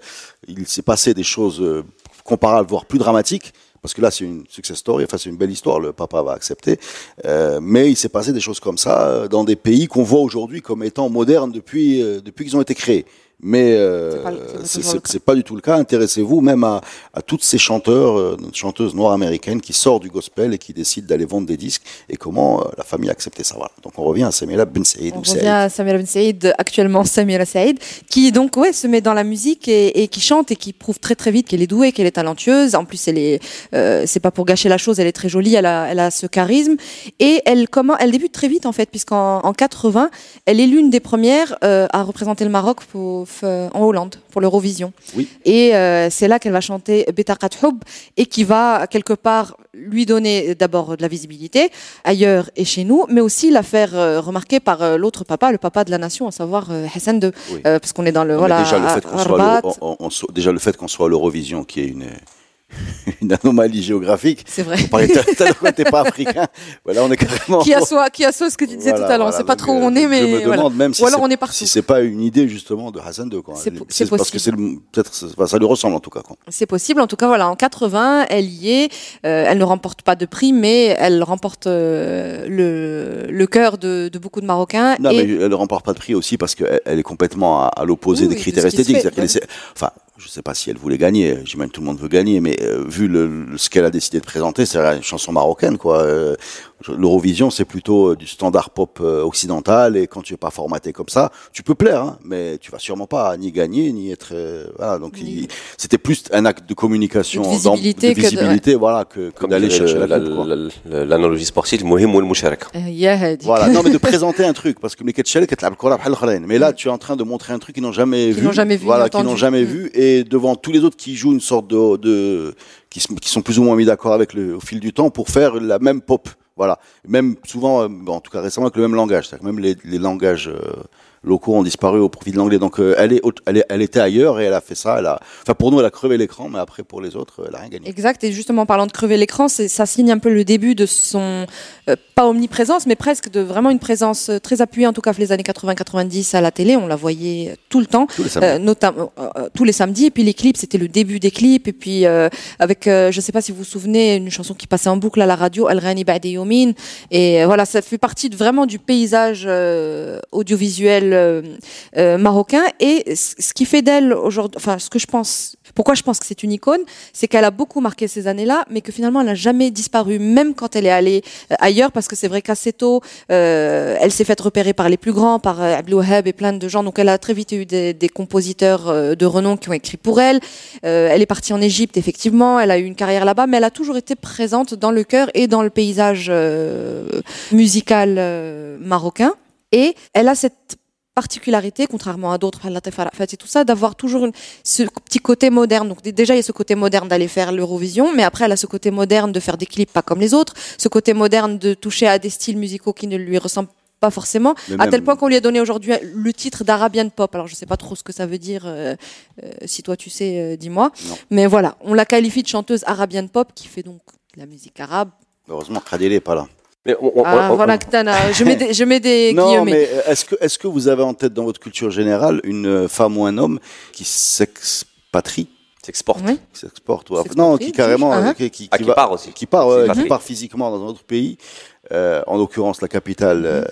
il s'est passé des choses euh, comparables, voire plus dramatiques. Parce que là, c'est une success story, enfin, c'est une belle histoire, le papa va accepter. Euh, mais il s'est passé des choses comme ça dans des pays qu'on voit aujourd'hui comme étant modernes depuis, depuis qu'ils ont été créés. Mais euh, C'est pas du tout le cas. Intéressez-vous même à, à toutes ces chanteurs, euh, chanteuses noires américaines qui sortent du gospel et qui décident d'aller vendre des disques et comment euh, la famille a accepté ça. Voilà. Donc on revient à Samira Ben Saïd. On ou revient Saïd. à Samira Ben Saïd, actuellement Samira Saïd, qui donc ouais se met dans la musique et, et qui chante et qui prouve très très vite qu'elle est douée, qu'elle est talentueuse. En plus, elle est, euh, c'est pas pour gâcher la chose, elle est très jolie, elle a, elle a ce charisme et elle comment, elle débute très vite en fait, puisqu'en en 80, elle est l'une des premières à représenter le Maroc pour, f- en Hollande pour l'Eurovision. Oui. Et euh, c'est là qu'elle va chanter Betaqat Houb et qui va quelque part lui donner d'abord de la visibilité ailleurs et chez nous, mais aussi la faire euh, remarquer par euh, l'autre papa, le papa de la nation, à savoir euh, Hassan II, Oui. Euh, parce qu'on est dans le Non, voilà déjà le fait qu'on soit- déjà le fait qu'on soit à l'Eurovision, qui est une une anomalie géographique. C'est vrai. On parlait n'était pas africain. Voilà, on est carrément. Qui assoit, qui assoit ce que tu disais Voilà, tout à l'heure. voilà. c'est pas Donc, trop où euh, on est, mais je me voilà. demande même si Ou alors on est partout. Si c'est pas une idée justement de Hassan II. quoi. C'est po- c'est parce que c'est peut-être enfin, ça lui ressemble en tout cas. Quoi. C'est possible. En tout cas, voilà, en 80, elle y est. Euh, elle ne remporte pas de prix, mais elle remporte euh, le, le cœur de, de beaucoup de Marocains. Non, et mais elle ne remporte pas de prix aussi parce qu'elle elle est complètement à, à l'opposé Oui, des critères de ce qui se esthétiques. fait, C'est-à-dire qu'elle essaie- Enfin, je sais pas si elle voulait gagner, j'imagine tout le monde veut gagner, mais euh, vu le, ce qu'elle a décidé de présenter, c'est une chanson marocaine, quoi. Euh, L'Eurovision, c'est plutôt euh, du standard pop occidental, et quand tu es pas formaté comme ça, tu peux plaire, hein, mais tu vas sûrement pas ni gagner, ni être... voilà, donc c'était plus un acte de communication, de visibilité, de visibilité que voilà, que, que d'aller chercher la, L'analogie sportive, mohim ou le Voilà, non, mais de présenter un truc, parce que mais là, tu es en train de montrer un truc qu'ils n'ont jamais vu. jamais vu. Voilà, qu'ils n'ont jamais vu, et devant tous les autres qui jouent une sorte de, qui, sont plus ou moins mis d'accord avec le au fil du temps pour faire la même pop. Voilà, même souvent, euh, en tout cas récemment avec le même langage, c'est-à-dire même les, les langages euh, locaux ont disparu au profit de l'anglais. Donc euh, elle, est, elle, elle, était ailleurs et elle a fait ça. Elle a, enfin pour nous, elle a crevé l'écran, mais après pour les autres, elle a rien gagné. Exact. Et justement, parlant de crever l'écran, ça signe un peu le début de son euh, pas omniprésence, mais presque de vraiment une présence euh, très appuyée. En tout cas, les années 80-90 à la télé, on la voyait tout le temps, tous les notamment tous les samedis. Et puis les clips, c'était le début des clips. Et puis avec, je sais pas si vous vous souvenez, une chanson qui passait en boucle à la radio, El Rani Yomin. Et voilà, ça fait partie de, vraiment du paysage audiovisuel euh, euh, marocain. Et ce qui fait d'elle aujourd'hui, enfin, ce que je pense, pourquoi je pense que c'est une icône, c'est qu'elle a beaucoup marqué ces années-là, mais que finalement elle n'a jamais disparu, même quand elle est allée euh, ailleurs, parce que c'est vrai qu'assez tôt, elle s'est faite repérer par les plus grands, par Abdou Wahab et plein de gens. Donc elle a très vite eu des, compositeurs de renom qui ont écrit pour elle. elle est partie en Égypte, effectivement. Elle a eu une carrière là-bas, mais elle a toujours été présente dans le cœur et dans le paysage musical marocain. Et elle a cette particularité, contrairement à d'autres, tout ça, d'avoir toujours une, ce petit côté moderne. Donc déjà, il y a ce côté moderne d'aller faire l'Eurovision, mais après, elle a ce côté moderne de faire des clips pas comme les autres, ce côté moderne de toucher à des styles musicaux qui ne lui ressemblent pas forcément, à tel point qu'on lui a donné aujourd'hui le titre d'Arabian Pop. Alors je sais pas trop ce que ça veut dire, euh, euh, si toi tu sais, euh, dis-moi. Mais voilà, on la qualifie de chanteuse Arabian Pop qui fait donc de la musique arabe. Heureusement, Khadil n'est pas là. Mais ah, voilà, je mets des, je mets des non, mais est-ce que, est-ce que vous avez en tête dans votre culture générale une femme ou un homme qui s'expatrie? S'exporte. Oui. S'exporte, Non, qui carrément, uh qui, qui, ah, qui, part aussi. Qui part, qui part physiquement dans un autre pays. Euh, en l'occurrence la capitale, mhm. euh,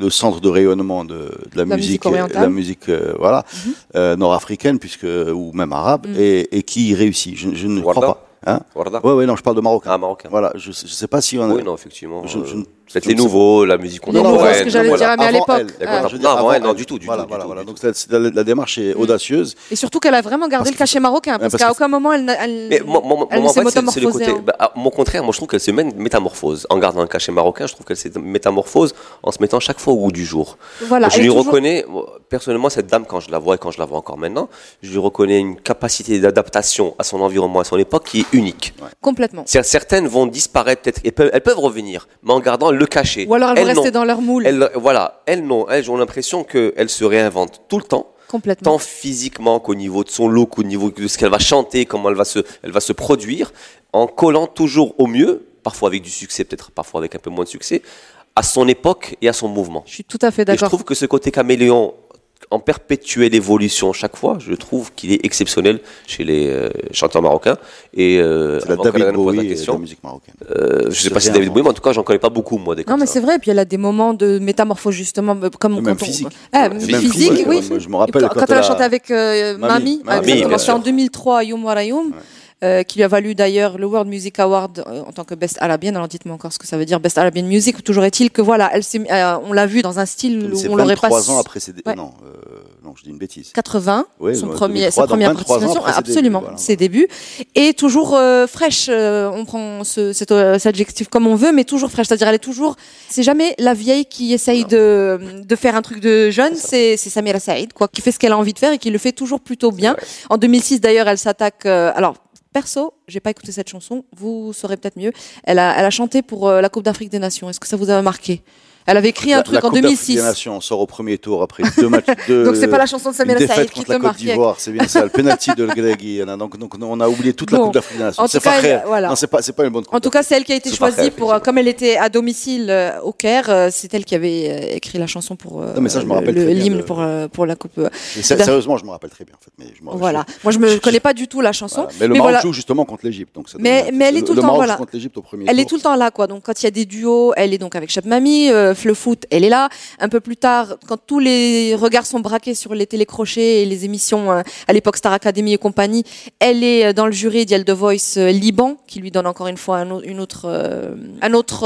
le centre de rayonnement de, de la, la, musique, musique la musique, euh, voilà, mm -hmm. nord-africaine puisque ou même arabe, mm -hmm. et, et, qui réussit. Je, je ne crois pas. Hein ouais, ouais, non, je parle de Marocain. Ah, Marocain. Voilà, je, je sais pas si on a... Oui, non, effectivement. Je, je, c'était nouveau, la musique contemporaine. C'est ce que j'allais dire, mais à l'époque. Ah. Non, avant elle, non, du tout, du voilà, tout. Voilà, voilà. Donc la, la, démarche est mm. audacieuse. Et surtout qu'elle a vraiment gardé le cachet marocain, parce, qu'à aucun moment elle, elle, mais mon, mon, elle ne s'est métamorphosée. Le côté, bah, mon contraire, moi je trouve qu'elle se métamorphose. En gardant le cachet marocain, je trouve qu'elle se métamorphose en se mettant chaque fois au goût du jour. Voilà. Je lui reconnais, personnellement, cette dame, quand je la vois et quand je la vois encore maintenant, je lui reconnais une capacité d'adaptation à son environnement, à son époque qui est unique. Complètement. Certaines vont disparaître peut-être, elles peuvent revenir, mais en gardant le cachet. Ou alors elles, vont rester dans leur moule. Elles, voilà, elles non, elles ont l'impression qu'elles se réinventent tout le temps. Complètement. Tant physiquement qu'au niveau de son look, au niveau de ce qu'elle va chanter, comment elle va se, elle va se produire, en collant toujours au mieux, parfois avec du succès, peut-être parfois avec un peu moins de succès, à son époque et à son mouvement. Je suis tout à fait d'accord. Je trouve que ce côté caméléon en perpétuelle évolution chaque fois. Je trouve qu'il est exceptionnel chez les euh, chanteurs marocains. Et euh, la David Bowie la, la musique marocaine. Euh, je sais pas si c'est David Bowie, mais en tout cas, j'en connais pas beaucoup moi. Des non, mais c'est vrai. Et puis elle a des moments de métamorphose justement, comme même quand physique. On... Ah, même physique, physique, oui. Moi, je me rappelle quand, quand elle a chanté avec euh, Mami, Mami, exactement. C'est en 2003, Youm Warayoum. Ouais. Euh, qui lui a valu d'ailleurs le World Music Award euh, en tant que Best Arabian. Alors dites-moi encore ce que ça veut dire Best Arabian Music. Toujours est-il que voilà, elle euh, on l'a vu dans un style où on l'aurait pas. Trois ans après ses ouais. non, euh, non, je dis une bêtise. 80, oui, son premier, sa première participation, absolument, voilà. ses débuts, et toujours euh, fraîche. on prend ce, cet, cet, adjectif comme on veut, mais toujours fraîche. C'est-à-dire elle est toujours. C'est jamais la vieille qui essaye de, de faire un truc de jeune. C'est Samira Saïd, quoi, qui fait ce qu'elle a envie de faire et qui le fait toujours plutôt bien. En 2006 d'ailleurs, elle s'attaque. alors Perso, j'ai pas écouté cette chanson, vous saurez peut-être mieux. Elle a, elle a chanté pour euh, la Coupe d'Afrique des Nations. Est-ce que ça vous a marqué? Elle avait écrit un la, truc la en 2006. La Nation, on sort au premier tour après deux matchs. De, donc c'est pas la chanson de Samira Saïd qui te marque. d'Ivoire, c'est bien ça. Le penalty de Gregui. Donc, donc on a oublié toute bon, la Coupe d'Afrique des Nations. C'est pas elle, voilà. Non, c'est pas, pas une bonne. Coupe en tout cas, c'est elle qui a été choisie pour, comme elle était à domicile euh, au Caire, euh, c'est elle qui avait euh, écrit la chanson pour non, mais ça, je me rappelle l'hymne pour pour la Coupe. Sérieusement, je me rappelle très bien voilà. Moi, je me connais pas du tout la chanson. Mais le Maroc joue justement contre l'Égypte, mais mais elle est tout le temps voilà. Elle est tout le temps là, quoi. Donc quand il y a des duos, elle est donc avec Chap Mami. Le, le foot, elle est là. Un peu plus tard, quand tous les regards sont braqués sur les télécrochets et les émissions euh, à l'époque Star Academy et compagnie, elle est euh, dans le jury d'Yel The Voice euh, Liban, qui lui donne encore une fois un, une autre, un autre,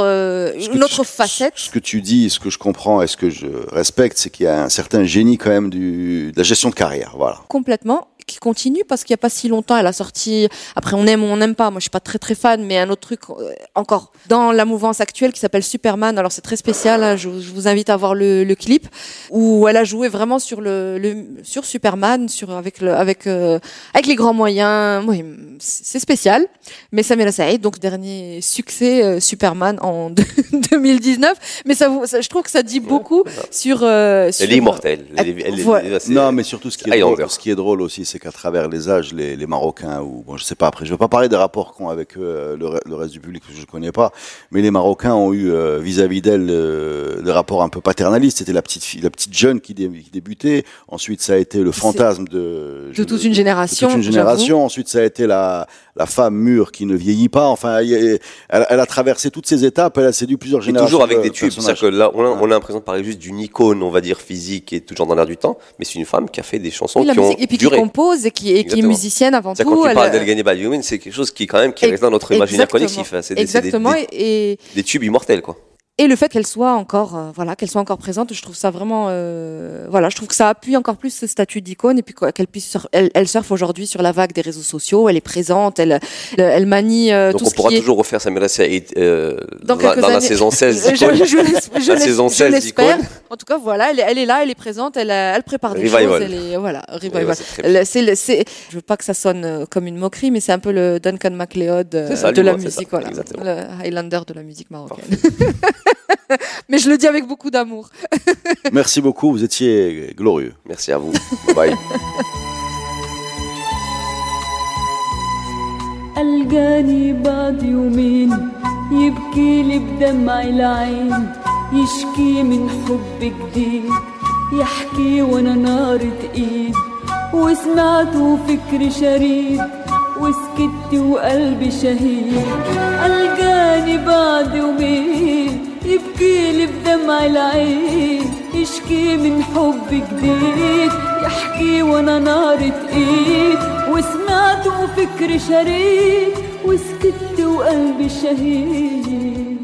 une autre facette. Ce que tu dis, ce que je comprends et ce que je respecte, c'est qu'il y a un certain génie quand même du, de la gestion de carrière. Voilà. Complètement qui continue parce qu'il n'y a pas si longtemps, elle a sorti. Après, on aime ou on n'aime pas. Moi, je suis pas très très fan, mais un autre truc euh, encore dans la mouvance actuelle qui s'appelle Superman. Alors c'est très spécial. Hein, je, vous invite à voir le, le, clip où elle a joué vraiment sur le, le sur Superman, sur avec le avec euh, avec les grands moyens. Oui, c'est spécial. Mais Samira Saïd, donc dernier succès euh, Superman en 2019. Mais ça, je trouve que ça dit beaucoup sur, sur. Elle est immortelle. non, mais surtout ce qui est drôle, ce qui est drôle aussi, c'est qu'à travers les âges, les, les, Marocains, ou bon, je sais pas, après, je veux pas parler des rapports qu'ont avec euh, le, le, reste du public, que je connais pas, mais les Marocains ont eu euh, vis-à-vis d'elle euh, des rapports un peu paternalistes. C'était la petite fille, la petite jeune qui, qui, débutait. Ensuite, ça a été le fantasme de, de toute une génération. toute une génération. Ensuite, ça a été la, la femme mûre qui ne vieillit pas. Enfin, elle, elle, a traversé toutes ces étapes. Elle a séduit plusieurs générations. toujours avec des tubes. C'est-à-dire que là, on a, on a l'impression de parler juste d'une icône, on va dire physique, et toujours dans l'air du temps. Mais c'est une femme qui a fait des chansons qui ont et puis duré. qui compose et qui, et qui est musicienne avant tout. Quand tu parles d'El Ghani c'est quelque chose qui quand même qui reste dans notre imaginaire collectif. Hein. C'est Exactement. Des, et des tubes immortels, quoi et le fait qu'elle soit encore euh, voilà qu'elle soit encore présente je trouve ça vraiment euh, voilà je trouve que ça appuie encore plus ce statut d'icône et puis qu'elle puisse elle, elle surfe aujourd'hui sur la vague des réseaux sociaux elle est présente elle elle manie euh, Donc tout on ce pourra qui toujours refaire Samira Saïd euh, dans, dans, dans la saison 16 je, je, je, la saison 16 l'espère. en tout cas voilà elle, elle, est là elle est présente elle, elle prépare des revival. choses elle est voilà revival. c'est c'est je veux pas que ça sonne euh, comme une moquerie mais c'est un peu le Duncan MacLeod euh, ça, de la musique voilà. le Highlander de la musique marocaine mais je le dis avec beaucoup d'amour. Merci beaucoup, vous étiez glorieux. Merci à vous. Bye. القاني بعد يومين يبكي لي بدمع العين يشكي من حب جديد يحكي وأنا نارة ايد وسمعته فكر شريد وسكت وقلبي شهيد القاني بعد يومين يبكي لي بدمع العين يشكي من حب جديد يحكي وأنا نارة إيد. وسمعته فكر شريد وسكت وقلبي شهيد.